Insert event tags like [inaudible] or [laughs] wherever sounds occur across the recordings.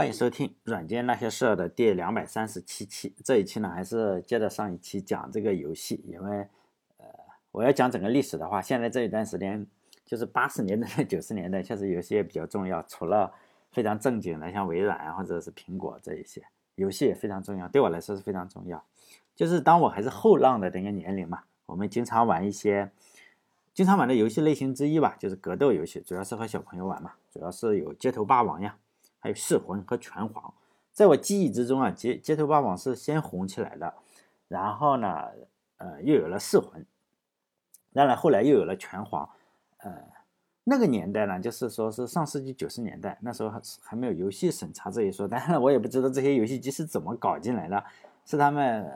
欢迎收听《软件那些事儿》的第两百三十七期。这一期呢，还是接着上一期讲这个游戏，因为呃，我要讲整个历史的话，现在这一段时间就是八十年代、九十年代，确实游戏也比较重要。除了非常正经的，像微软啊，或者是苹果这一些，游戏也非常重要。对我来说是非常重要。就是当我还是后浪的这个年龄嘛，我们经常玩一些经常玩的游戏类型之一吧，就是格斗游戏，主要是和小朋友玩嘛，主要是有街头霸王呀。还有噬魂和拳皇，在我记忆之中啊，街街头霸王是先红起来的，然后呢，呃，又有了噬魂，当然后来又有了拳皇，呃，那个年代呢，就是说是上世纪九十年代，那时候还还没有游戏审查这一说，当然我也不知道这些游戏机是怎么搞进来的，是他们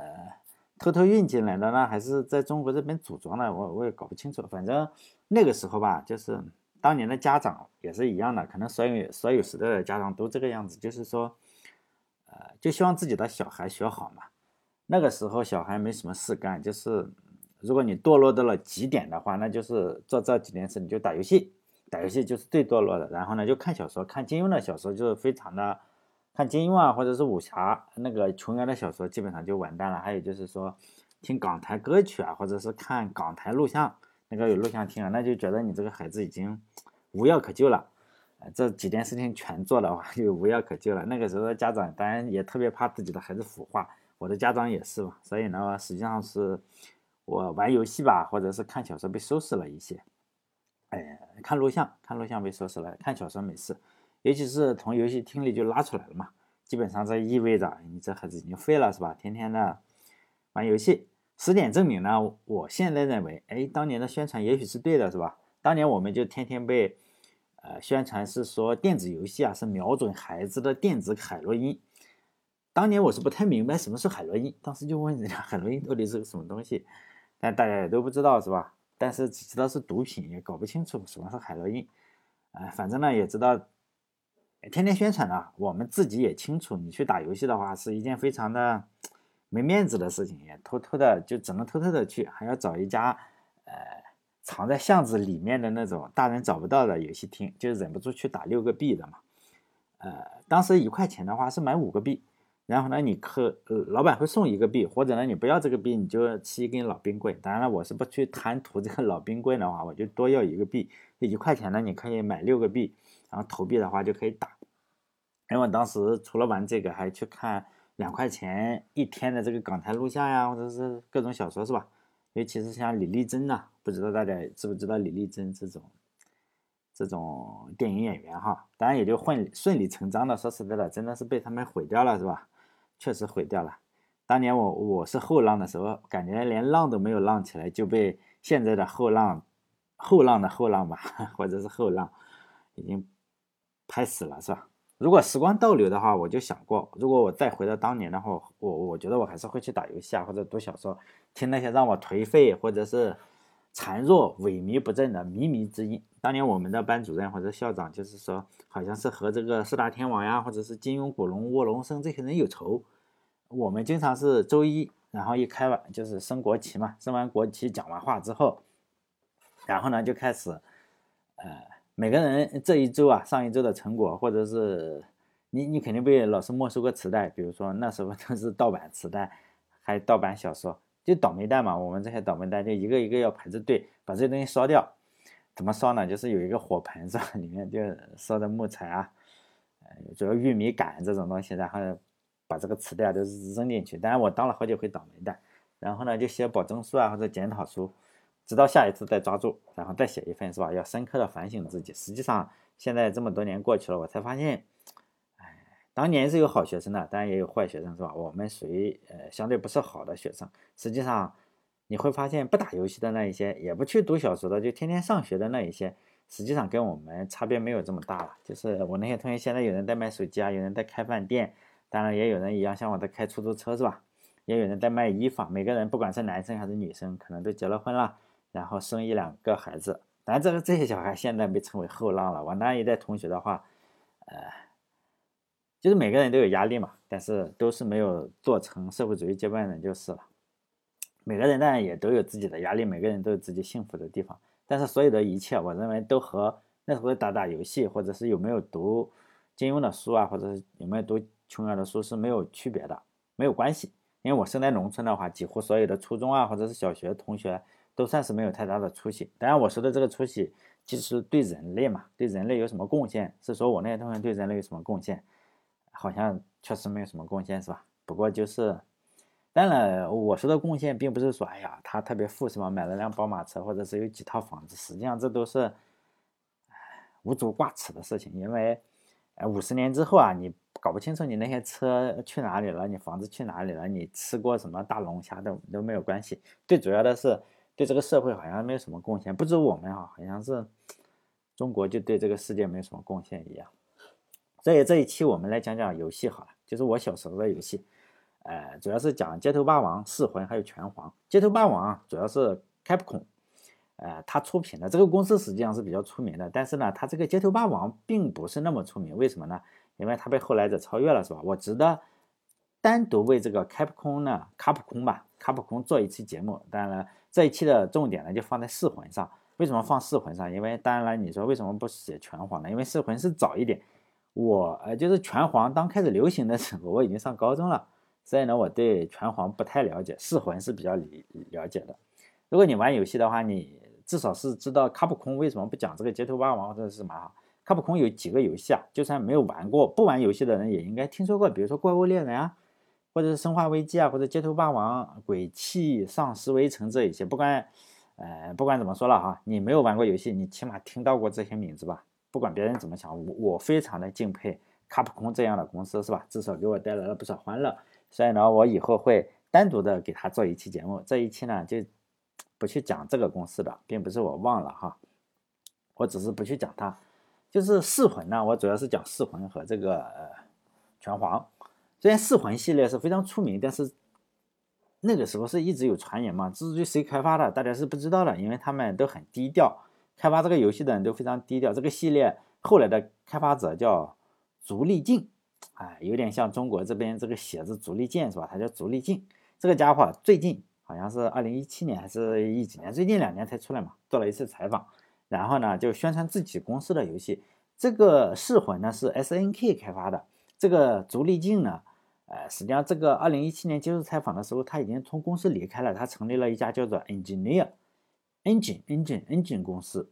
偷偷运进来的呢，还是在中国这边组装的，我我也搞不清楚，反正那个时候吧，就是。当年的家长也是一样的，可能所有所有时代的家长都这个样子，就是说，呃，就希望自己的小孩学好嘛。那个时候小孩没什么事干，就是如果你堕落到了极点的话，那就是做这几件事，你就打游戏，打游戏就是最堕落的。然后呢，就看小说，看金庸的小说就是非常的，看金庸啊，或者是武侠那个琼瑶的小说，基本上就完蛋了。还有就是说，听港台歌曲啊，或者是看港台录像。那个有录像厅啊，那就觉得你这个孩子已经无药可救了，这几件事情全做的话就无药可救了。那个时候家长当然也特别怕自己的孩子腐化，我的家长也是嘛。所以呢，实际上是我玩游戏吧，或者是看小说被收拾了一些。哎，看录像，看录像被收拾了，看小说没事。尤其是从游戏厅里就拉出来了嘛，基本上这意味着你这孩子已经废了，是吧？天天的玩游戏。实点证明呢？我现在认为，哎，当年的宣传也许是对的，是吧？当年我们就天天被，呃，宣传是说电子游戏啊是瞄准孩子的电子海洛因。当年我是不太明白什么是海洛因，当时就问人家海洛因到底是个什么东西，但大家也都不知道，是吧？但是只知道是毒品，也搞不清楚什么是海洛因。哎，反正呢也知道，天天宣传啊，我们自己也清楚，你去打游戏的话是一件非常的。没面子的事情也偷偷的，就只能偷偷的去，还要找一家，呃，藏在巷子里面的那种大人找不到的游戏厅，就忍不住去打六个币的嘛。呃，当时一块钱的话是买五个币，然后呢，你可老板会送一个币，或者呢你不要这个币，你就吃一根老冰棍。当然了，我是不去贪图这个老冰棍的话，我就多要一个币，一块钱呢你可以买六个币，然后投币的话就可以打。因为我当时除了玩这个，还去看。两块钱一天的这个港台录像呀，或者是各种小说是吧？尤其是像李丽珍呐，不知道大家知不知道李丽珍这种这种电影演员哈？当然也就混顺理成章的，说实在的，真的是被他们毁掉了是吧？确实毁掉了。当年我我是后浪的时候，感觉连浪都没有浪起来，就被现在的后浪后浪的后浪吧，[laughs] 或者是后浪已经拍死了是吧？如果时光倒流的话，我就想过，如果我再回到当年的话，我我觉得我还是会去打游戏啊，或者读小说，听那些让我颓废或者是孱弱、萎靡不振的靡靡之音。当年我们的班主任或者校长就是说，好像是和这个四大天王呀，或者是金庸、古龙、卧龙生这些人有仇。我们经常是周一，然后一开完就是升国旗嘛，升完国旗讲完话之后，然后呢就开始，呃。每个人这一周啊，上一周的成果，或者是你你肯定被老师没收过磁带，比如说那时候都是盗版磁带，还盗版小说，就倒霉蛋嘛。我们这些倒霉蛋就一个一个要排着队把这些东西烧掉。怎么烧呢？就是有一个火盆是吧？里面就烧的木材啊，呃，主要玉米杆这种东西，然后把这个磁带都扔进去。当然我当了好几回倒霉蛋，然后呢就写保证书啊或者检讨书。直到下一次再抓住，然后再写一份，是吧？要深刻的反省自己。实际上，现在这么多年过去了，我才发现，哎，当年是有好学生的，当然也有坏学生，是吧？我们属于呃相对不是好的学生。实际上，你会发现不打游戏的那一些，也不去读小说的，就天天上学的那一些，实际上跟我们差别没有这么大了。就是我那些同学，现在有人在卖手机啊，有人在开饭店，当然也有人一样像我在开出租车，是吧？也有人在卖衣服。每个人不管是男生还是女生，可能都结了婚了。然后生一两个孩子，当然这个这些小孩现在被称为后浪了。我那一代同学的话，呃，就是每个人都有压力嘛，但是都是没有做成社会主义接班人就是了。每个人当然也都有自己的压力，每个人都有自己幸福的地方。但是所有的一切，我认为都和那时候打打游戏，或者是有没有读金庸的书啊，或者是有没有读琼瑶的书是没有区别的，没有关系。因为我生在农村的话，几乎所有的初中啊或者是小学同学都算是没有太大的出息。当然我说的这个出息，其实对人类嘛，对人类有什么贡献？是说我那些同学对人类有什么贡献？好像确实没有什么贡献，是吧？不过就是，当然我说的贡献，并不是说，哎呀，他特别富，什么买了辆宝马车，或者是有几套房子。实际上这都是无足挂齿的事情，因为，呃，五十年之后啊，你。搞不清楚你那些车去哪里了，你房子去哪里了，你吃过什么大龙虾都都没有关系。最主要的是对这个社会好像没有什么贡献，不止我们哈，好像是中国就对这个世界没有什么贡献一样。所以这一期我们来讲讲游戏好了，就是我小时候的游戏，呃，主要是讲街头霸王、噬魂还有拳皇。街头霸王主要是 Capcom，呃，他出品的这个公司实际上是比较出名的，但是呢，他这个街头霸王并不是那么出名，为什么呢？因为它被后来者超越了，是吧？我值得单独为这个卡普空呢，卡普空吧，卡普空做一期节目。当然了，这一期的重点呢就放在噬魂上。为什么放噬魂上？因为当然了，你说为什么不写拳皇呢？因为噬魂是早一点。我呃，就是拳皇刚开始流行的时候，我已经上高中了，所以呢，我对拳皇不太了解，噬魂是比较理了解的。如果你玩游戏的话，你至少是知道卡普空为什么不讲这个街头霸王或者是什么。卡普空有几个游戏啊？就算没有玩过，不玩游戏的人也应该听说过，比如说《怪物猎人》啊，或者是《生化危机》啊，或者《街头霸王》《鬼泣》《丧尸围城》这一些。不管，呃，不管怎么说了哈，你没有玩过游戏，你起码听到过这些名字吧？不管别人怎么想，我我非常的敬佩卡普空这样的公司，是吧？至少给我带来了不少欢乐。所以呢，我以后会单独的给他做一期节目。这一期呢，就不去讲这个公司的，并不是我忘了哈，我只是不去讲它。就是噬魂呢，我主要是讲噬魂和这个拳皇。虽然噬魂系列是非常出名，但是那个时候是一直有传言嘛，至于谁开发的，大家是不知道的，因为他们都很低调。开发这个游戏的人都非常低调。这个系列后来的开发者叫足力劲，哎，有点像中国这边这个写字足力健是吧？他叫足力劲。这个家伙最近好像是二零一七年还是一几年，最近两年才出来嘛，做了一次采访。然后呢，就宣传自己公司的游戏。这个噬魂呢是 S N K 开发的，这个足力镜呢，呃，实际上这个二零一七年接受采访的时候，他已经从公司离开了，他成立了一家叫做 Engineer Engine Engine Engine 公司。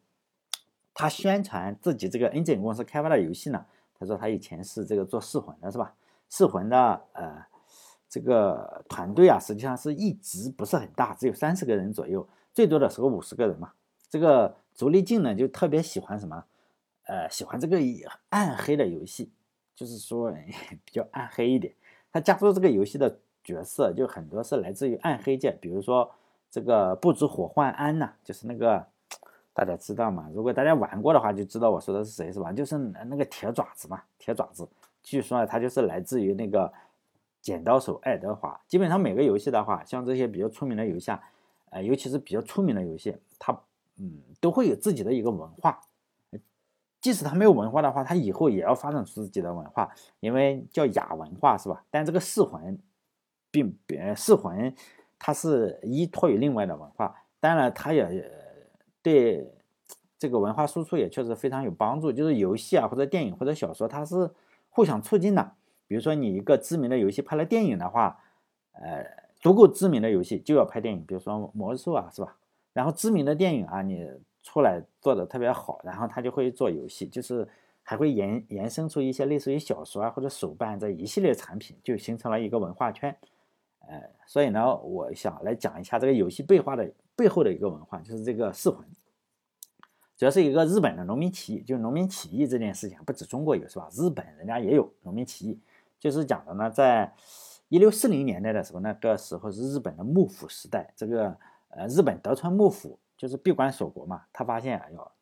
他宣传自己这个 Engine 公司开发的游戏呢，他说他以前是这个做噬魂的，是吧？噬魂的呃这个团队啊，实际上是一直不是很大，只有三十个人左右，最多的时候五十个人嘛。这个足力镜呢，就特别喜欢什么？呃，喜欢这个暗黑的游戏，就是说 [laughs] 比较暗黑一点。他加入这个游戏的角色，就很多是来自于暗黑界，比如说这个不知火幻安呐，就是那个大家知道嘛？如果大家玩过的话，就知道我说的是谁是吧？就是那个铁爪子嘛，铁爪子。据说他就是来自于那个剪刀手爱德华。基本上每个游戏的话，像这些比较出名的游戏啊，呃，尤其是比较出名的游戏，它。嗯，都会有自己的一个文化，即使他没有文化的话，他以后也要发展出自己的文化，因为叫亚文化是吧？但这个噬魂，并别噬魂，它是依托于另外的文化，当然它也对这个文化输出也确实非常有帮助。就是游戏啊，或者电影或者小说，它是互相促进的。比如说你一个知名的游戏拍了电影的话，呃，足够知名的游戏就要拍电影，比如说魔兽啊，是吧？然后知名的电影啊，你出来做的特别好，然后他就会做游戏，就是还会延延伸出一些类似于小说啊或者手办这一系列产品，就形成了一个文化圈。呃，所以呢，我想来讲一下这个游戏背后的背后的一个文化，就是这个噬魂，主要是一个日本的农民起义，就农民起义这件事情，不止中国有是吧？日本人家也有农民起义，就是讲的呢，在一六四零年代的时候，那个时候是日本的幕府时代，这个。呃，日本德川幕府就是闭关锁国嘛，他发现哎呦，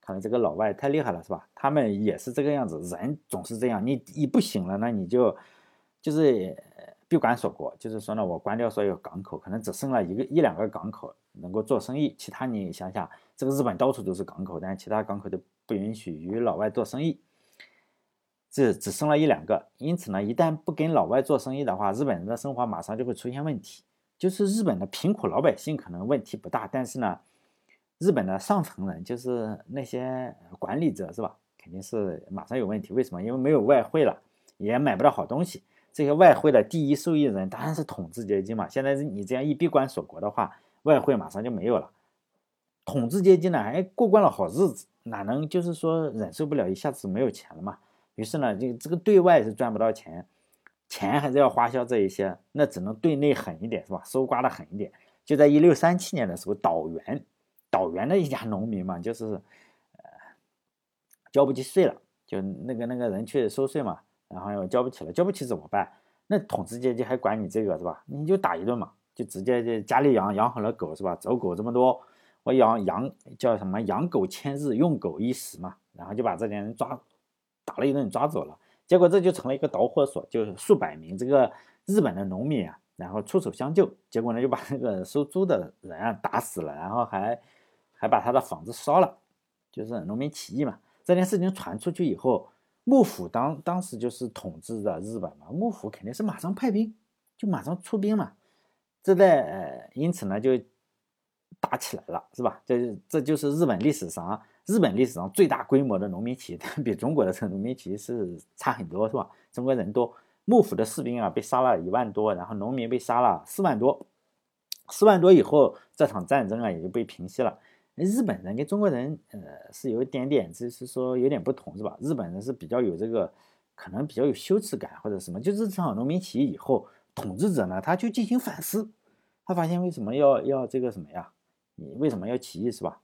看来这个老外太厉害了，是吧？他们也是这个样子，人总是这样，你一不行了，那你就就是闭关锁国，就是说呢，我关掉所有港口，可能只剩了一个一两个港口能够做生意，其他你想想，这个日本到处都是港口，但其他港口都不允许与老外做生意，这只剩了一两个，因此呢，一旦不跟老外做生意的话，日本人的生活马上就会出现问题。就是日本的贫苦老百姓可能问题不大，但是呢，日本的上层人就是那些管理者是吧？肯定是马上有问题。为什么？因为没有外汇了，也买不到好东西。这些外汇的第一受益人当然是统治阶级嘛。现在你这样一闭关锁国的话，外汇马上就没有了。统治阶级呢，还过惯了好日子，哪能就是说忍受不了一下子没有钱了嘛？于是呢，就这个对外是赚不到钱，钱还是要花销这一些，那只能对内狠一点，是吧？搜刮的狠一点。就在一六三七年的时候，岛原，岛原的一家农民嘛，就是呃交不起税了，就那个那个人去收税嘛。然后又交不起了，交不起怎么办？那统治阶级还管你这个是吧？你就打一顿嘛，就直接就家里养养好了狗是吧？走狗这么多，我养养叫什么？养狗千日，用狗一时嘛。然后就把这点人抓打了一顿，抓走了。结果这就成了一个导火索，就是数百名这个日本的农民啊，然后出手相救。结果呢，就把那个收租的人啊打死了，然后还还把他的房子烧了，就是农民起义嘛。这件事情传出去以后。幕府当当时就是统治的日本嘛，幕府肯定是马上派兵，就马上出兵嘛，这在呃，因此呢就打起来了，是吧？这这就是日本历史上日本历史上最大规模的农民起义，[laughs] 比中国的这农民起义是差很多，是吧？中国人多，幕府的士兵啊被杀了一万多，然后农民被杀了四万多，四万多以后这场战争啊也就被平息了。日本人跟中国人，呃，是有一点点，就是说有点不同，是吧？日本人是比较有这个，可能比较有羞耻感或者什么。就是这场农民起义以后，统治者呢，他就进行反思，他发现为什么要要这个什么呀？你为什么要起义，是吧？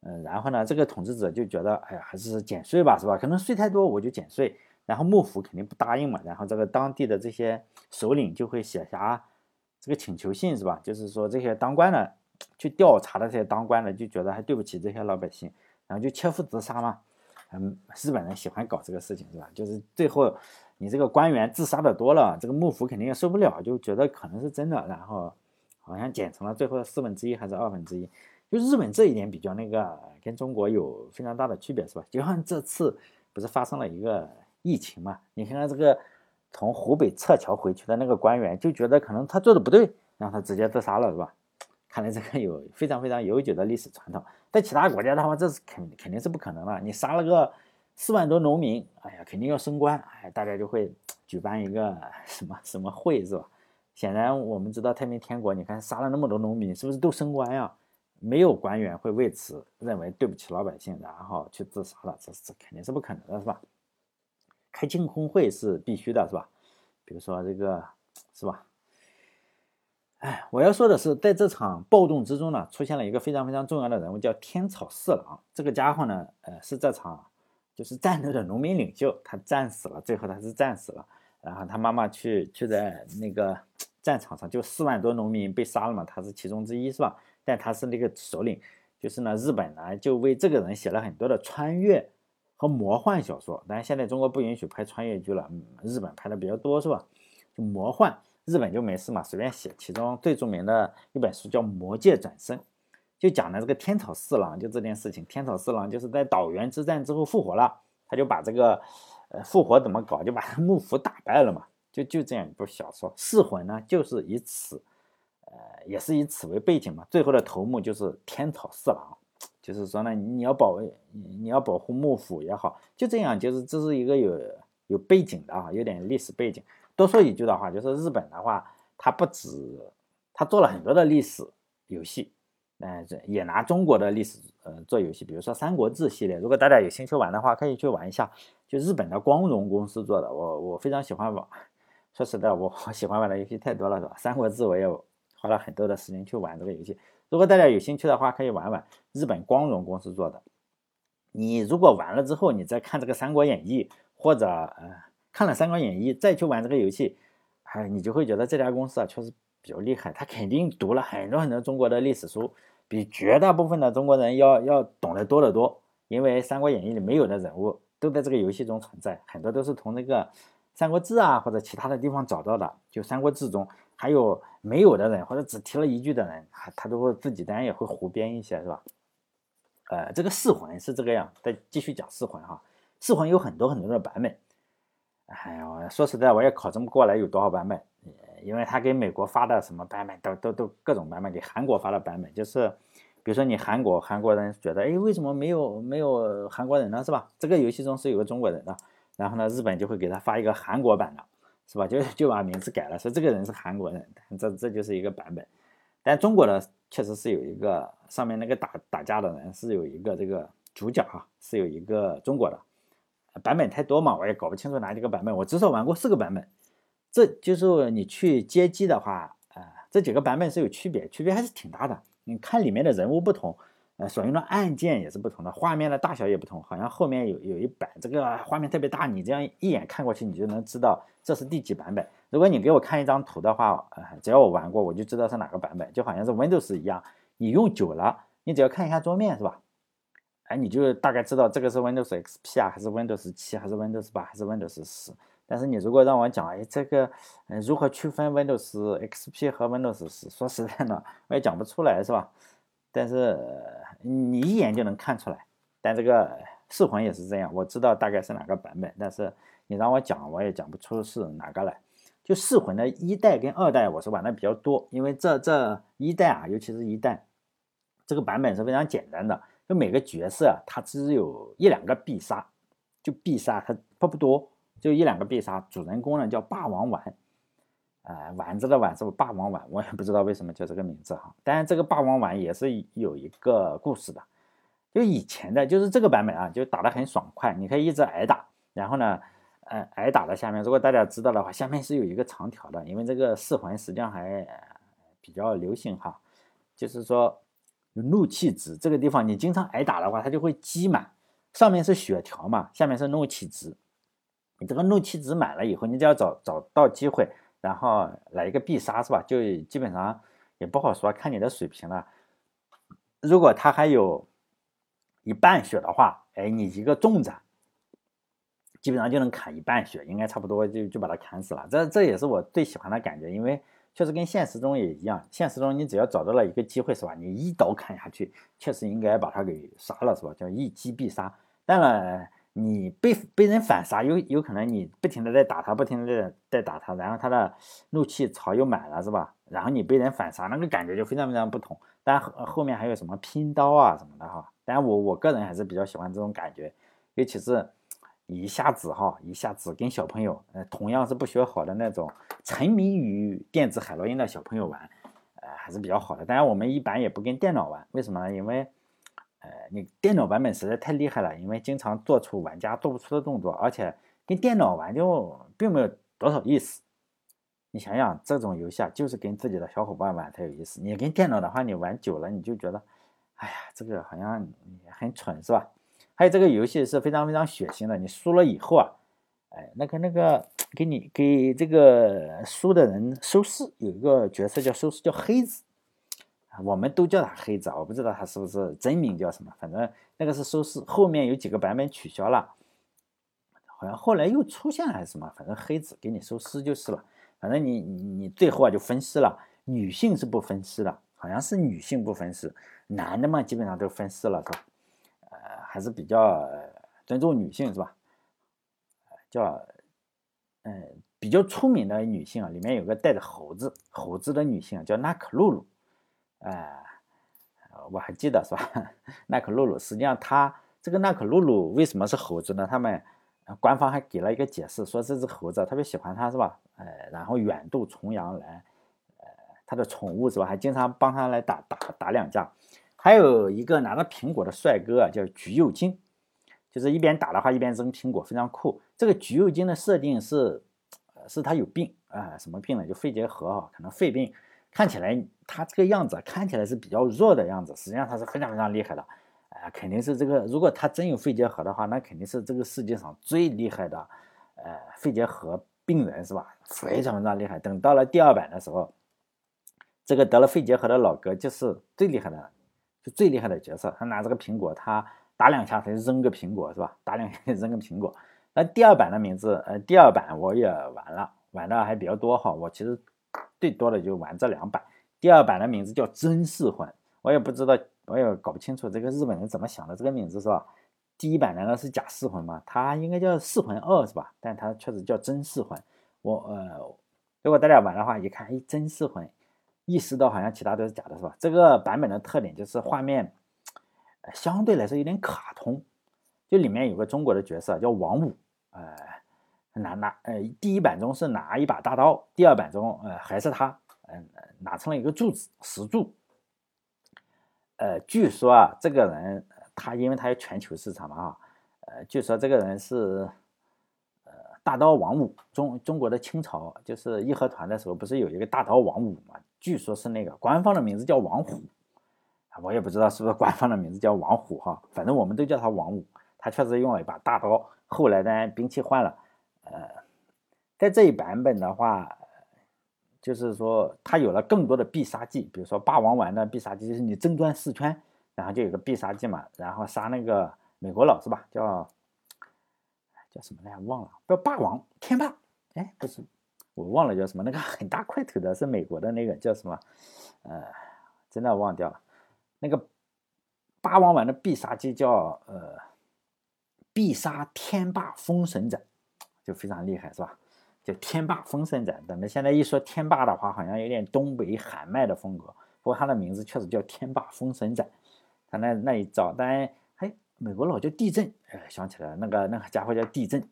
嗯，然后呢，这个统治者就觉得，哎呀，还是减税吧，是吧？可能税太多，我就减税。然后幕府肯定不答应嘛，然后这个当地的这些首领就会写下这个请求信，是吧？就是说这些当官的。去调查的这些当官的就觉得还对不起这些老百姓，然后就切腹自杀嘛。嗯，日本人喜欢搞这个事情是吧？就是最后你这个官员自杀的多了，这个幕府肯定也受不了，就觉得可能是真的，然后好像减成了最后的四分之一还是二分之一。就日本这一点比较那个，跟中国有非常大的区别是吧？就像这次不是发生了一个疫情嘛？你看看这个从湖北撤侨回去的那个官员，就觉得可能他做的不对，让他直接自杀了是吧？看来这个有非常非常悠久的历史传统，在其他国家的话，这是肯肯定是不可能了。你杀了个四万多农民，哎呀，肯定要升官，哎，大家就会举办一个 [laughs] 什么什么会，是吧？显然我们知道太平天国，你看杀了那么多农民，是不是都升官呀？没有官员会为此认为对不起老百姓，然后去自杀了，这这肯定是不可能的，是吧？开庆功会是必须的，是吧？比如说这个，是吧？哎，我要说的是，在这场暴动之中呢，出现了一个非常非常重要的人物，叫天草四郎。这个家伙呢，呃，是这场就是战斗的农民领袖，他战死了，最后他是战死了。然后他妈妈去去在那个战场上，就四万多农民被杀了嘛，他是其中之一，是吧？但他是那个首领，就是呢，日本呢就为这个人写了很多的穿越和魔幻小说。但是现在中国不允许拍穿越剧了，日本拍的比较多，是吧？就魔幻。日本就没事嘛，随便写。其中最著名的一本书叫《魔界转生》，就讲的这个天草四郎就这件事情。天草四郎就是在岛原之战之后复活了，他就把这个呃复活怎么搞，就把幕府打败了嘛。就就这样一部小说，《四魂》呢就是以此，呃，也是以此为背景嘛。最后的头目就是天草四郎，就是说呢，你要保卫，你要保护幕府也好，就这样，就是这是一个有有背景的啊，有点历史背景。多说一句的话，就是日本的话，它不止，它做了很多的历史游戏，嗯，也拿中国的历史呃做游戏，比如说《三国志》系列，如果大家有兴趣玩的话，可以去玩一下，就日本的光荣公司做的，我我非常喜欢玩。说实在，我我喜欢玩的游戏太多了，是吧？《三国志》我也花了很多的时间去玩这个游戏。如果大家有兴趣的话，可以玩玩日本光荣公司做的。你如果玩了之后，你再看这个《三国演义》或者呃。看了《三国演义》，再去玩这个游戏，哎，你就会觉得这家公司啊确实比较厉害。他肯定读了很多很多中国的历史书，比绝大部分的中国人要要懂得多得多。因为《三国演义》里没有的人物都在这个游戏中存在，很多都是从那个《三国志》啊或者其他的地方找到的。就《三国志》中还有没有的人或者只提了一句的人，他都会自己当然也会胡编一些，是吧？呃，这个四魂是这个样。再继续讲四魂哈，四魂有很多很多的版本。哎呀，说实在，我也考证不过来有多少版本，因为他给美国发的什么版本都都都各种版本，给韩国发的版本，就是比如说你韩国韩国人觉得，哎，为什么没有没有韩国人呢？是吧？这个游戏中是有个中国人的，然后呢，日本就会给他发一个韩国版的，是吧？就就把名字改了，说这个人是韩国人，这这就是一个版本。但中国的确实是有一个上面那个打打架的人是有一个这个主角哈，是有一个中国的版本太多嘛，我也搞不清楚哪几个版本，我至少玩过四个版本。这就是你去街机的话，呃，这几个版本是有区别，区别还是挺大的。你看里面的人物不同，呃，所用的按键也是不同的，画面的大小也不同。好像后面有有一版这个画面特别大，你这样一眼看过去，你就能知道这是第几版本。如果你给我看一张图的话，呃，只要我玩过，我就知道是哪个版本，就好像是 Windows 一样，你用久了，你只要看一下桌面是吧？哎，你就大概知道这个是 Windows XP 啊，还是 Windows 七，还是 Windows 八，还是 Windows 十。但是你如果让我讲，哎，这个，嗯，如何区分 Windows XP 和 Windows 十？说实在的，我也讲不出来，是吧？但是你一眼就能看出来。但这个噬魂也是这样，我知道大概是哪个版本，但是你让我讲，我也讲不出是哪个来。就噬魂的一代跟二代，我是玩的比较多，因为这这一代啊，尤其是一代，这个版本是非常简单的，就每个角色啊，它只有一两个必杀，就必杀，它它不多。就一两个必杀，主人公呢叫霸王丸，呃，丸子的丸是霸王丸，我也不知道为什么叫这个名字哈。当然，这个霸王丸也是有一个故事的，就以前的，就是这个版本啊，就打得很爽快，你可以一直挨打，然后呢，呃，挨打的下面，如果大家知道的话，下面是有一个长条的，因为这个噬魂实际上还比较流行哈，就是说怒气值这个地方，你经常挨打的话，它就会积满，上面是血条嘛，下面是怒气值。你这个怒气值满了以后，你就要找找到机会，然后来一个必杀，是吧？就基本上也不好说，看你的水平了。如果他还有一半血的话，哎，你一个重斩，基本上就能砍一半血，应该差不多就就把他砍死了。这这也是我最喜欢的感觉，因为确实跟现实中也一样。现实中你只要找到了一个机会，是吧？你一刀砍下去，确实应该把他给杀了，是吧？叫一击必杀。当然。你被被人反杀，有有可能你不停的在打他，不停的在在打他，然后他的怒气槽又满了，是吧？然后你被人反杀，那个感觉就非常非常不同。但后后面还有什么拼刀啊什么的哈，但我我个人还是比较喜欢这种感觉，尤其是一下子哈，一下子跟小朋友，呃，同样是不学好的那种沉迷于电子海洛因的小朋友玩，呃，还是比较好的。当然我们一般也不跟电脑玩，为什么呢？因为呃，你电脑版本实在太厉害了，因为经常做出玩家做不出的动作，而且跟电脑玩就并没有多少意思。你想想，这种游戏啊，就是跟自己的小伙伴玩才有意思。你跟电脑的话，你玩久了你就觉得，哎呀，这个好像很蠢，是吧？还有这个游戏是非常非常血腥的，你输了以后啊，哎，那个那个给你给这个输的人收尸，有一个角色叫收尸，叫黑子。我们都叫他黑子，我不知道他是不是真名叫什么，反正那个是收尸，后面有几个版本取消了，好像后来又出现了还是什么，反正黑子给你收尸就是了。反正你你最后啊就分尸了，女性是不分尸的，好像是女性不分尸，男的嘛基本上都分尸了，是吧？还是比较尊重女性是吧？叫嗯比较出名的女性啊，里面有个带着猴子猴子的女性，叫娜可露露。哎，我还记得是吧？[laughs] 娜可露露，实际上她这个娜可露露为什么是猴子呢？他们官方还给了一个解释，说这只猴子特别喜欢她，是吧？哎，然后远渡重洋来，呃，他的宠物是吧？还经常帮他来打打打两架。还有一个拿着苹果的帅哥啊，叫橘右京，就是一边打的话一边扔苹果，非常酷。这个橘右京的设定是，是他有病啊，什么病呢？就肺结核啊，可能肺病。看起来他这个样子看起来是比较弱的样子，实际上他是非常非常厉害的，呃，肯定是这个。如果他真有肺结核的话，那肯定是这个世界上最厉害的，呃，肺结核病人是吧？非常非常厉害。等到了第二版的时候，这个得了肺结核的老哥就是最厉害的，就最厉害的角色。他拿这个苹果，他打两下他就扔个苹果是吧？打两下扔个苹果。那第二版的名字，呃，第二版我也玩了，玩的还比较多哈。我其实。最多的就玩这两版，第二版的名字叫真噬魂，我也不知道，我也搞不清楚这个日本人怎么想的这个名字是吧？第一版难道是假噬魂吗？它应该叫噬魂二是吧？但它确实叫真噬魂。我呃，如果大家玩的话，一看，哎，真噬魂，意识到好像其他都是假的，是吧？这个版本的特点就是画面相对来说有点卡通，就里面有个中国的角色叫王五，呃，拿拿呃，第一版中是拿一把大刀，第二版中呃还是他，嗯，拿成了一个柱子石柱。呃，据说啊，这个人他因为他有全球市场嘛啊，呃，据说这个人是呃大刀王五，中中国的清朝就是义和团的时候不是有一个大刀王五嘛？据说是那个官方的名字叫王虎，我也不知道是不是官方的名字叫王虎哈，反正我们都叫他王五。他确实用了一把大刀，后来呢兵器换了，呃，在这一版本的话。就是说，他有了更多的必杀技，比如说霸王丸的必杀技就是你正转四圈，然后就有个必杀技嘛，然后杀那个美国佬是吧？叫叫什么来着？忘了，叫霸王天霸？哎，不是，我忘了叫什么。那个很大块头的是美国的那个叫什么？呃，真的忘掉了。那个霸王丸的必杀技叫呃必杀天霸封神斩，就非常厉害是吧？就天霸封神斩，咱们现在一说天霸的话，好像有点东北喊麦的风格。不过他的名字确实叫天霸封神斩，他那那一招，但哎，美国佬叫地震，哎，想起来了，那个那个家伙叫地震，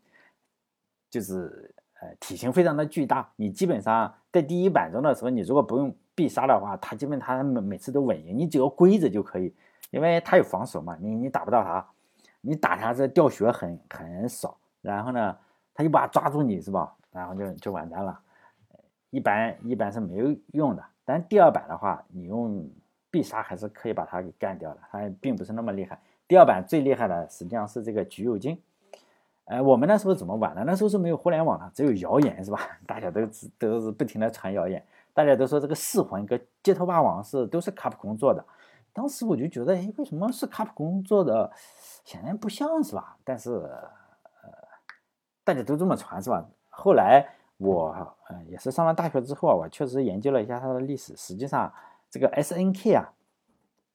就是呃体型非常的巨大。你基本上在第一版中的时候，你如果不用必杀的话，他基本他每每次都稳赢，你只要归着就可以，因为他有防守嘛，你你打不到他，你打他这掉血很很少，然后呢，他一把抓住你是吧？然后就就完蛋了，一般一般是没有用的。但第二版的话，你用必杀还是可以把它给干掉的，它并不是那么厉害。第二版最厉害的实际上是这个橘右京。哎，我们那时候怎么玩的？那时候是没有互联网的，只有谣言是吧？[laughs] 大家都都是不停的传谣言，大家都说这个噬魂跟街头霸王是都是卡普空做的。当时我就觉得，哎，为什么是卡普空做的？显然不像是吧？但是呃，大家都这么传是吧？后来我呃也是上了大学之后啊，我确实研究了一下它的历史。实际上，这个 S N K 啊，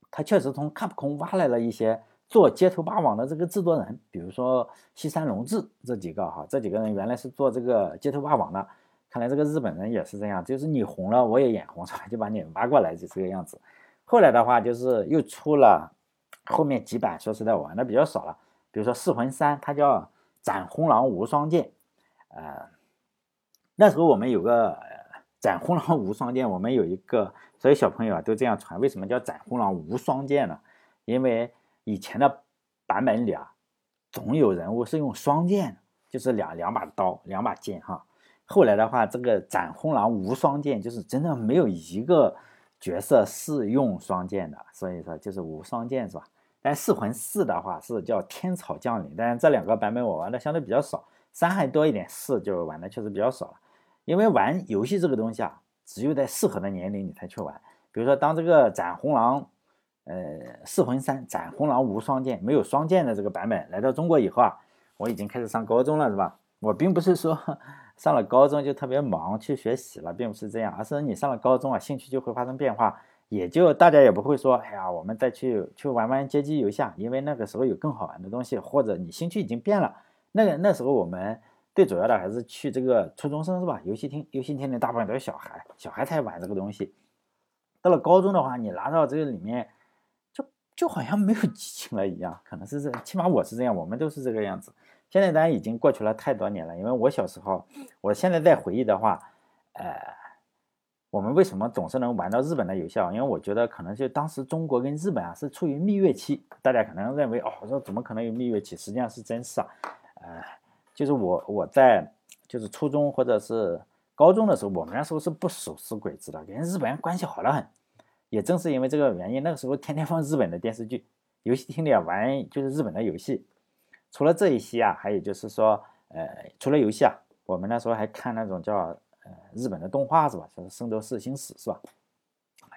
它确实从卡普空挖来了一些做街头霸王的这个制作人，比如说西山龙志这几个哈，这几个人原来是做这个街头霸王的。看来这个日本人也是这样，就是你红了，我也眼红，是吧？就把你挖过来，就这个样子。后来的话，就是又出了后面几版，说实在我玩的比较少了。比如说噬魂三，它叫斩红狼无双剑。呃，那时候我们有个斩红狼无双剑，我们有一个，所有小朋友啊都这样传。为什么叫斩红狼无双剑呢？因为以前的版本里啊，总有人物是用双剑，就是两两把刀，两把剑哈。后来的话，这个斩红狼无双剑就是真的没有一个角色是用双剑的，所以说就是无双剑是吧？但噬魂四的话是叫天草降临，但是这两个版本我玩的相对比较少。三还多一点，四就玩的确实比较少了。因为玩游戏这个东西啊，只有在适合的年龄你才去玩。比如说，当这个斩红狼，呃，四魂三斩红狼无双剑没有双剑的这个版本来到中国以后啊，我已经开始上高中了，是吧？我并不是说上了高中就特别忙去学习了，并不是这样，而是你上了高中啊，兴趣就会发生变化，也就大家也不会说，哎呀，我们再去去玩玩街机游戏，因为那个时候有更好玩的东西，或者你兴趣已经变了。那个那时候我们最主要的还是去这个初中生是吧？游戏厅，游戏厅里大部分都是小孩，小孩才玩这个东西。到了高中的话，你拿到这个里面，就就好像没有激情了一样，可能是这，起码我是这样，我们都是这个样子。现在当然已经过去了太多年了，因为我小时候，我现在在回忆的话，呃，我们为什么总是能玩到日本的游戏？因为我觉得可能就当时中国跟日本啊是处于蜜月期，大家可能认为哦，说怎么可能有蜜月期？实际上是真是啊。呃，就是我我在就是初中或者是高中的时候，我们那时候是不守死鬼子的，跟日本人关系好了很。也正是因为这个原因，那个时候天天放日本的电视剧，游戏厅里玩就是日本的游戏。除了这一些啊，还有就是说，呃，除了游戏啊，我们那时候还看那种叫呃日本的动画是吧？就是《圣斗士星矢》是吧？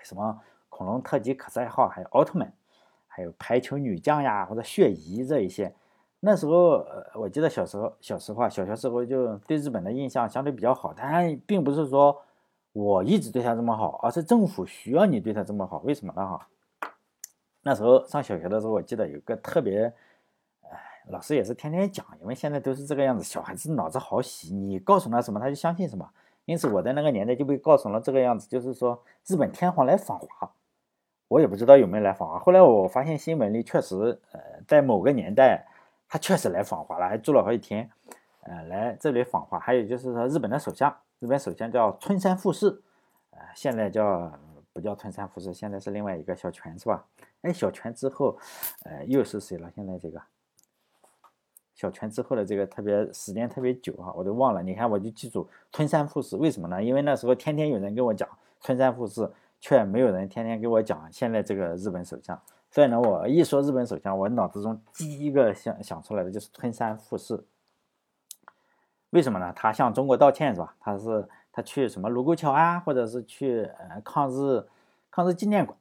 什么恐龙特级可赛号，还有奥特曼，还有排球女将呀，或者血姨这一些。那时候，呃，我记得小时候，小时候啊，小学时候就对日本的印象相对比较好，但并不是说我一直对他这么好，而是政府需要你对他这么好。为什么呢？哈，那时候上小学的时候，我记得有个特别，哎，老师也是天天讲，因为现在都是这个样子，小孩子脑子好洗，你告诉他什么他就相信什么。因此我在那个年代就被告诉了这个样子，就是说日本天皇来访华，我也不知道有没有来访华。后来我发现新闻里确实，呃，在某个年代他确实来访华了，还住了好几天，呃，来这里访华。还有就是说日本的首相，日本首相叫村山富士，呃，现在叫不叫村山富士，现在是另外一个小泉是吧？哎，小泉之后，呃，又是谁了？现在这个。小泉之后的这个特别时间特别久啊，我都忘了。你看，我就记住村山富士，为什么呢？因为那时候天天有人跟我讲村山富士，却没有人天天给我讲现在这个日本首相。所以呢，我一说日本首相，我脑子中第一个想想出来的就是村山富士。为什么呢？他向中国道歉是吧？他是他去什么卢沟桥啊，或者是去呃抗日抗日纪念馆，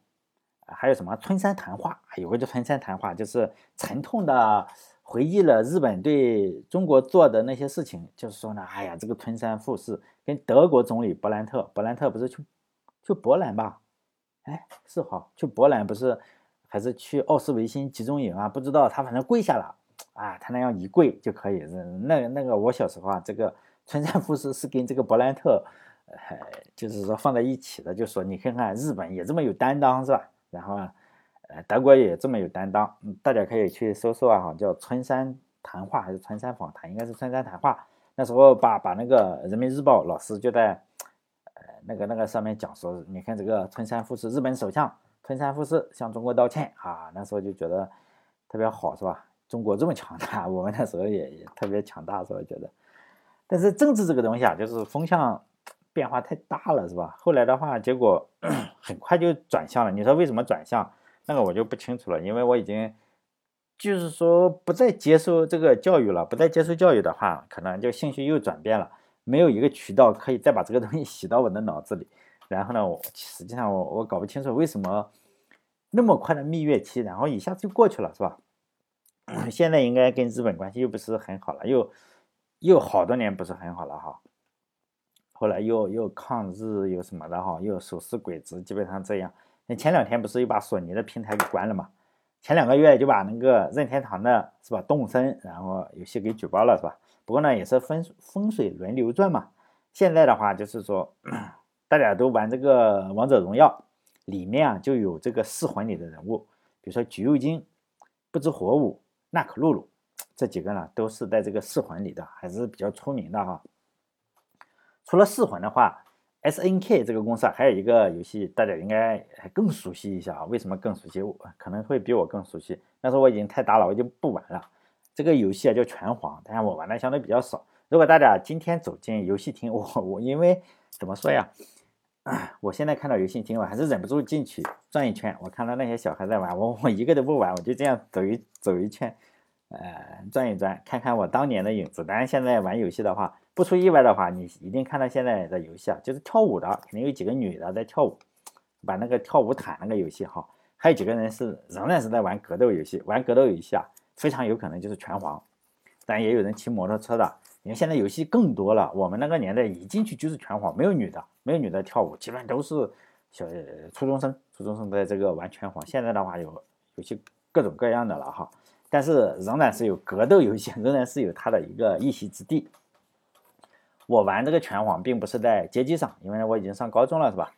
还有什么村山谈话？有个叫村山谈话，就是沉痛的。回忆了日本对中国做的那些事情，就是说呢，哎呀，这个村山富士跟德国总理伯兰特，伯兰特不是去去波兰吧？哎，是哈，去波兰不是还是去奥斯维辛集中营啊？不知道他反正跪下了啊，他那样一跪就可以。那那个我小时候啊，这个村山富士是跟这个伯兰特，呃，就是说放在一起的，就说你看看日本也这么有担当是吧？然后。呃，德国也这么有担当，大家可以去搜搜啊，哈，叫村山谈话还是村山访谈？应该是村山谈话。那时候把把那个人民日报老师就在呃那个那个上面讲说，你看这个村山富士，日本首相村山富士向中国道歉啊，那时候就觉得特别好，是吧？中国这么强大，我们那时候也也特别强大，是吧？觉得。但是政治这个东西啊，就是风向变化太大了，是吧？后来的话，结果 [clears throat] 很快就转向了。你说为什么转向？那个我就不清楚了，因为我已经就是说不再接受这个教育了，不再接受教育的话，可能就兴趣又转变了，没有一个渠道可以再把这个东西 [laughs] 洗到我的脑子里。然后呢，我实际上我我搞不清楚为什么那么快的蜜月期，然后一下子就过去了，是吧？[clears throat] 现在应该跟日本关系又不是很好了，又又好多年不是很好了哈。后来又又抗日又什么的哈，又手撕鬼子，基本上这样。那前两天不是又把索尼的平台给关了嘛？前两个月就把那个任天堂的是吧动森，然后游戏给举报了是吧？不过呢也是风风水轮流转嘛。现在的话就是说，[clears throat] 大家都玩这个王者荣耀，里面啊就有这个四魂里的人物，比如说橘右京、不知火舞、娜可露露这几个呢，都是在这个四魂里的，还是比较出名的哈。除了四魂的话。S N K 这个公司啊，还有一个游戏，大家应该更熟悉一下啊。为什么更熟悉？可能会比我更熟悉。但是我已经太大了，我就不玩了。这个游戏啊叫拳皇，但是我玩的相对比较少。如果大家今天走进游戏厅，我我因为怎么说呀？我现在看到游戏厅，我还是忍不住进去转一圈。我看到那些小孩在玩，我我一个都不玩，我就这样走一走一圈，呃，转一转，看看我当年的影子。当然现在玩游戏的话。不出意外的话，你一定看到现在的游戏啊，就是跳舞的，肯定有几个女的在跳舞，把那个跳舞毯那个游戏哈，还有几个人是仍然是在玩格斗游戏，玩格斗游戏啊，非常有可能就是拳皇，但也有人骑摩托车的。因为现在游戏更多了，我们那个年代一进去就是拳皇，没有女的，没有女的跳舞，基本上都是小初中生，初中生在这个玩拳皇。现在的话有游戏各种各样的了哈，但是仍然是有格斗游戏，[laughs] 仍然是有它的一个一席之地。我玩这个拳皇并不是在街机上，因为我已经上高中了，是吧？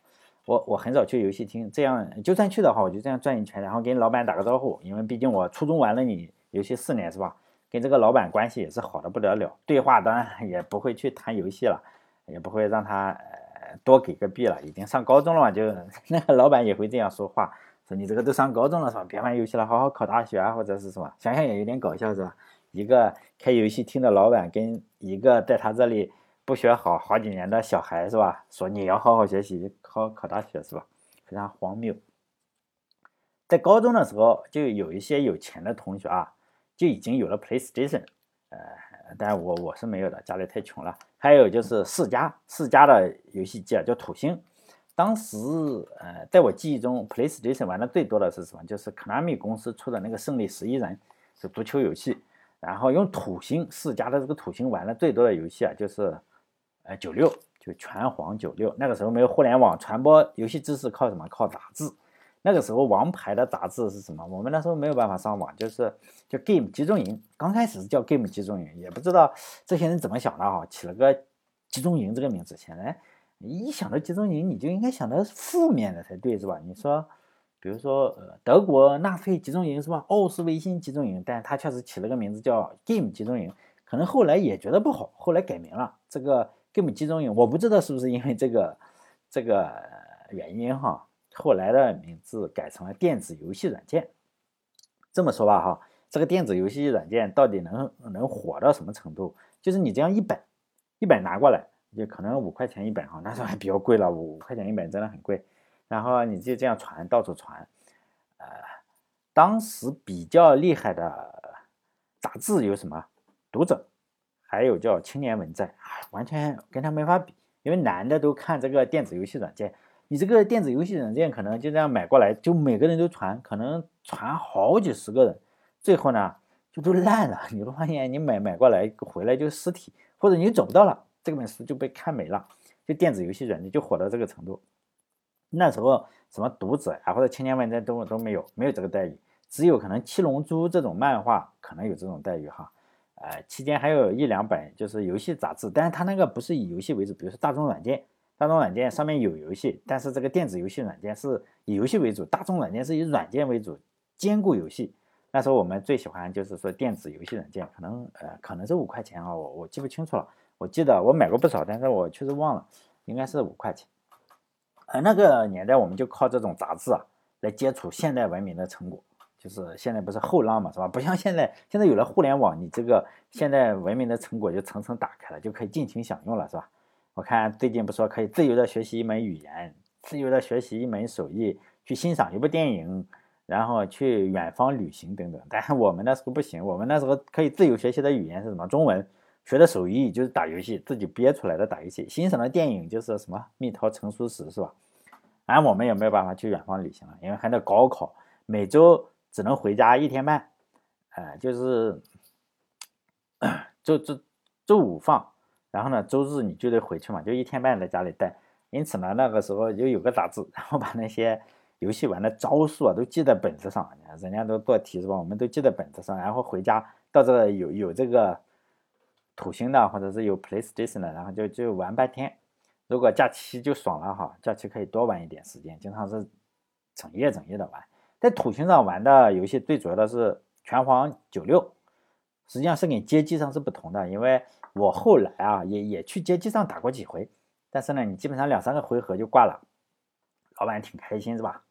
我我很少去游戏厅，这样就算去的话，我就这样转一圈，然后跟老板打个招呼，因为毕竟我初中玩了你游戏四年，是吧？跟这个老板关系也是好的不得了，对话当然也不会去谈游戏了，也不会让他呃多给个币了，已经上高中了嘛，就 [laughs] 那个老板也会这样说话，说你这个都上高中了是吧？别玩游戏了，好好考大学啊，或者是什么？想想也有点搞笑是吧？一个开游戏厅的老板跟一个在他这里。不学好好几年的小孩是吧？说你要好好学习，考考大学是吧？非常荒谬。在高中的时候，就有一些有钱的同学啊，就已经有了 PlayStation，呃，但我我是没有的，家里太穷了。还有就是世嘉，世嘉的游戏机啊，叫土星。当时呃，在我记忆中，PlayStation 玩的最多的是什么？就是 Konami 公司出的那个《胜利十一人》，是足球游戏。然后用土星，世家的这个土星玩的最多的游戏啊，就是。呃，九六就拳皇九六，那个时候没有互联网，传播游戏知识靠什么？靠杂志。那个时候王牌的杂志是什么？我们那时候没有办法上网，就是叫 Game 集中营。刚开始是叫 Game 集中营，也不知道这些人怎么想的哈，起了个集中营这个名字，现在一想到集中营，你就应该想到负面的才对，是吧？你说，比如说，呃，德国纳粹集中营是吧？奥斯维辛集中营，但它确实起了个名字叫 Game 集中营，可能后来也觉得不好，后来改名了。这个 Game 集中营，我不知道是不是因为这个这个原因哈，后来的名字改成了电子游戏软件。这么说吧哈，这个电子游戏软件到底能能火到什么程度？就是你这样一本一本拿过来，就可能五块钱一本哈，那时候还比较贵了，五块钱一本真的很贵。然后你就这样传，到处传。呃，当时比较厉害的杂志有什么？读者，还有叫青年文摘，完全跟他没法比，因为男的都看这个电子游戏软件，你这个电子游戏软件可能就这样买过来，就每个人都传，可能传好几十个人，最后呢？就都烂了，你会发现你买买过来回来就尸体，或者你找不到了，这本书就被看没了。就电子游戏软件就火到这个程度。那时候什么读者啊或者千年文摘都都没有，没有这个待遇，只有可能七龙珠这种漫画可能有这种待遇哈。呃，期间还有一两本就是游戏杂志，但是它那个不是以游戏为主，比如说大众软件，大众软件上面有游戏，但是这个电子游戏软件是以游戏为主，大众软件是以软件为主，兼顾游戏。那时候我们最喜欢就是说电子游戏软件，可能呃可能是五块钱啊，我我记不清楚了。我记得我买过不少，但是我确实忘了，应该是五块钱。呃，那个年代我们就靠这种杂志啊来接触现代文明的成果，就是现在不是后浪嘛，是吧？不像现在，现在有了互联网，你这个现代文明的成果就层层打开了，就可以尽情享用了，是吧？我看最近不说可以自由的学习一门语言，自由的学习一门手艺，去欣赏一部电影。然后去远方旅行等等，但是我们那时候不行，我们那时候可以自由学习的语言是什么？中文，学的手艺就是打游戏，自己憋出来的打游戏。欣赏的电影就是什么《蜜桃成熟时》，是吧？而我们也没有办法去远方旅行了，因为还得高考，每周只能回家一天半，呃，就是 [clears throat] 周周周五放，然后呢，周日你就得回去嘛，就一天半在家里待。因此呢，那个时候就有个杂志，然后把那些。游戏玩的招数啊，都记在本子上，人家都做题是吧？我们都记在本子上，然后回家到这有有这个土星的，或者是有 PlayStation 的，然后就就玩半天。如果假期就爽了哈，假期可以多玩一点时间，经常是整夜整夜的玩。在土星上玩的游戏最主要的是拳皇九六，实际上是跟街机上是不同的，因为我后来啊也也去街机上打过几回，但是呢，你基本上两三个回合就挂了，老板挺开心是吧？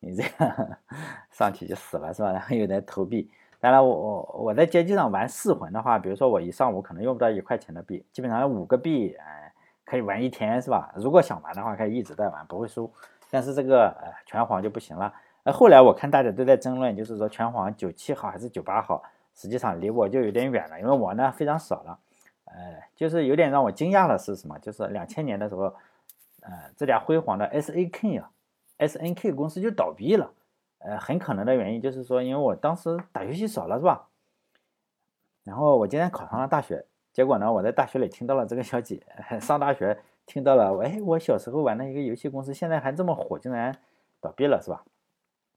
你这样 [laughs] 上去就死了是吧？然后又得投币。当然，我我我在街机上玩四魂的话，比如说我一上午可能用不到一块钱的币，基本上五个币，哎，可以玩一天是吧？如果想玩的话，可以一直在玩，不会输。但是这个呃拳皇就不行了。呃，后来我看大家都在争论，就是说拳皇九七好还是九八好，实际上离我就有点远了，因为我呢非常少了。呃，就是有点让我惊讶的是什么？就是两千年的时候，呃，这俩辉煌的 S A K 啊。S N K 公司就倒闭了，呃，很可能的原因就是说，因为我当时打游戏少了，是吧？然后我今天考上了大学，结果呢，我在大学里听到了这个消息，上大学听到了，哎，我小时候玩的一个游戏公司现在还这么火，竟然倒闭了，是吧？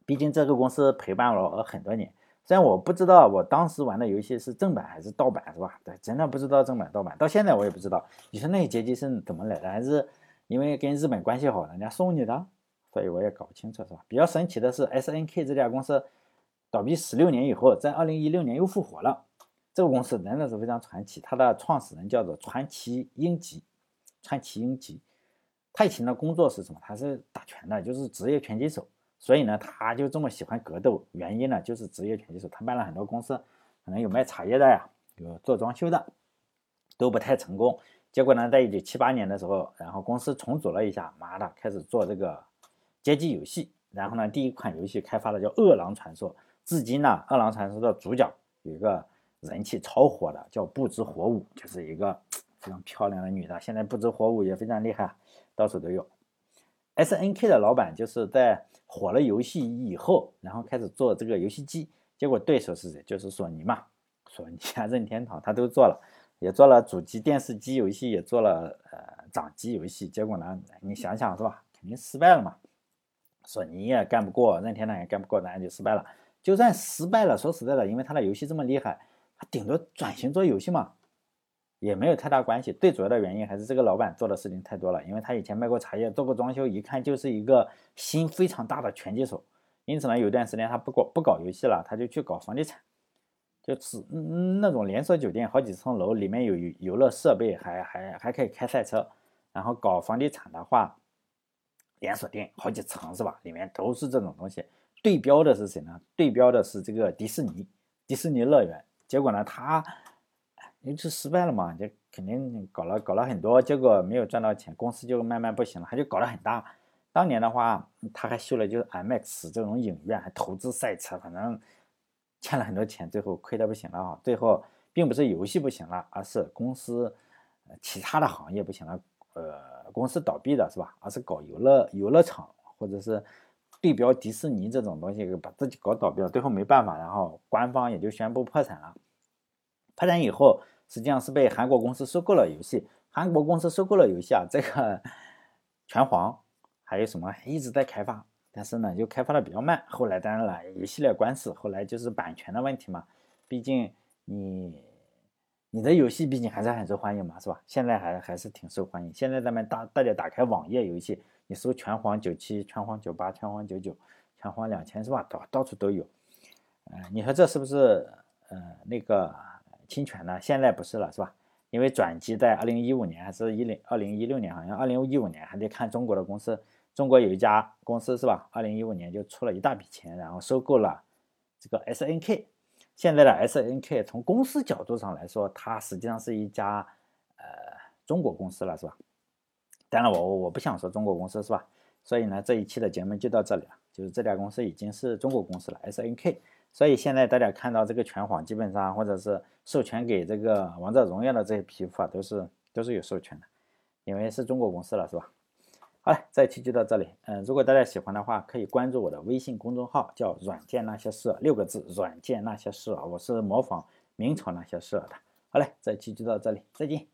毕竟这个公司陪伴了我很多年，虽然我不知道我当时玩的游戏是正版还是盗版，是吧？对，真的不知道正版盗版，到现在我也不知道。你说那些阶级是怎么来的？还是因为跟日本关系好，人家送你的？所以我也搞不清楚，是吧？比较神奇的是，S N K 这家公司倒闭十六年以后，在二零一六年又复活了。这个公司真的是非常传奇，它的创始人叫做传奇英吉，传奇英吉。他以前的工作是什么？他是打拳的，就是职业拳击手。所以呢，他就这么喜欢格斗，原因呢就是职业拳击手。他办了很多公司，可能有卖茶叶的呀，有做装修的，都不太成功。结果呢，在一九七八年的时候，然后公司重组了一下，妈的，开始做这个。街机游戏，然后呢，第一款游戏开发的叫《饿狼传说》，至今呢，《饿狼传说》的主角有一个人气超火的叫不知火舞，就是一个 [tsk] 非常漂亮的女的。现在不知火舞也非常厉害，到处都有。S N K 的老板就是在火了游戏以后，然后开始做这个游戏机，结果对手是谁？就是索尼嘛，索尼啊，任天堂他都做了，也做了主机、电视机游戏，也做了呃掌机游戏，结果呢，你想想是吧，肯定失败了嘛。索尼也干不过，任天堂也干不过，然后就失败了。就算失败了，说实在的，因为他的游戏这么厉害，他顶多转型做游戏嘛。也没有太大关系。最主要的原因还是这个老板做的事情太多了，因为他以前卖过茶叶，做过装修，一看就是一个心非常大的拳击手。因此呢，有段时间他不搞不搞游戏了，他就去搞房地产，就是嗯那种连锁酒店，好几层楼，里面有游乐设备，还还还可以开赛车。然后搞房地产的话，连锁店好几层是吧？里面都是这种东西。对标的是谁呢？对标的是这个迪士尼，迪士尼乐园。结果呢，他因为失败了嘛，就肯定搞了搞了很多，结果没有赚到钱，公司就慢慢不行了，他就搞得很大。当年的话，他还修了就是 MX 这种影院，还投资赛车，反正欠了很多钱，最后亏的不行了啊。最后并不是游戏不行了，而是公司其他的行业不行了，呃，公司倒闭的是吧？而是搞游乐游乐场或者是。对标迪士尼这种东西，把自己搞倒闭了，最后没办法，然后官方也就宣布破产了。破产以后，实际上是被韩国公司收购了游戏。韩国公司收购了游戏啊，这个 [laughs] 拳皇还有什么一直在开发，但是呢，就开发的比较慢。后来当然了，一系列官司，后来就是版权的问题嘛。毕竟你你的游戏毕竟还是很受欢迎嘛，是吧？现在还还是挺受欢迎。现在咱们大大家打开网页游戏。你搜拳皇九七、拳皇九八、拳皇九九、拳皇两千是吧？到到处都有。呃，你说这是不是呃那个侵权呢？现在不是了是吧？因为转机在二零一五年还是一零二零一六年，好像二零一五年还得看中国的公司。中国有一家公司是吧？二零一五年就出了一大笔钱，然后收购了这个 S N K。现在的 S N K 从公司角度上来说，它实际上是一家呃中国公司了是吧？当然，我我不想说中国公司是吧？所以呢，这一期的节目就到这里了。就是这家公司已经是中国公司了，S N K。所以现在大家看到这个拳皇，基本上或者是授权给这个王者荣耀的这些皮肤啊，都是都是有授权的，因为是中国公司了，是吧？好了，这一期就到这里。嗯，如果大家喜欢的话，可以关注我的微信公众号，叫“软件那些事”，六个字，“软件那些事”啊，我是模仿明朝那些事的。好嘞，这一期就到这里，再见。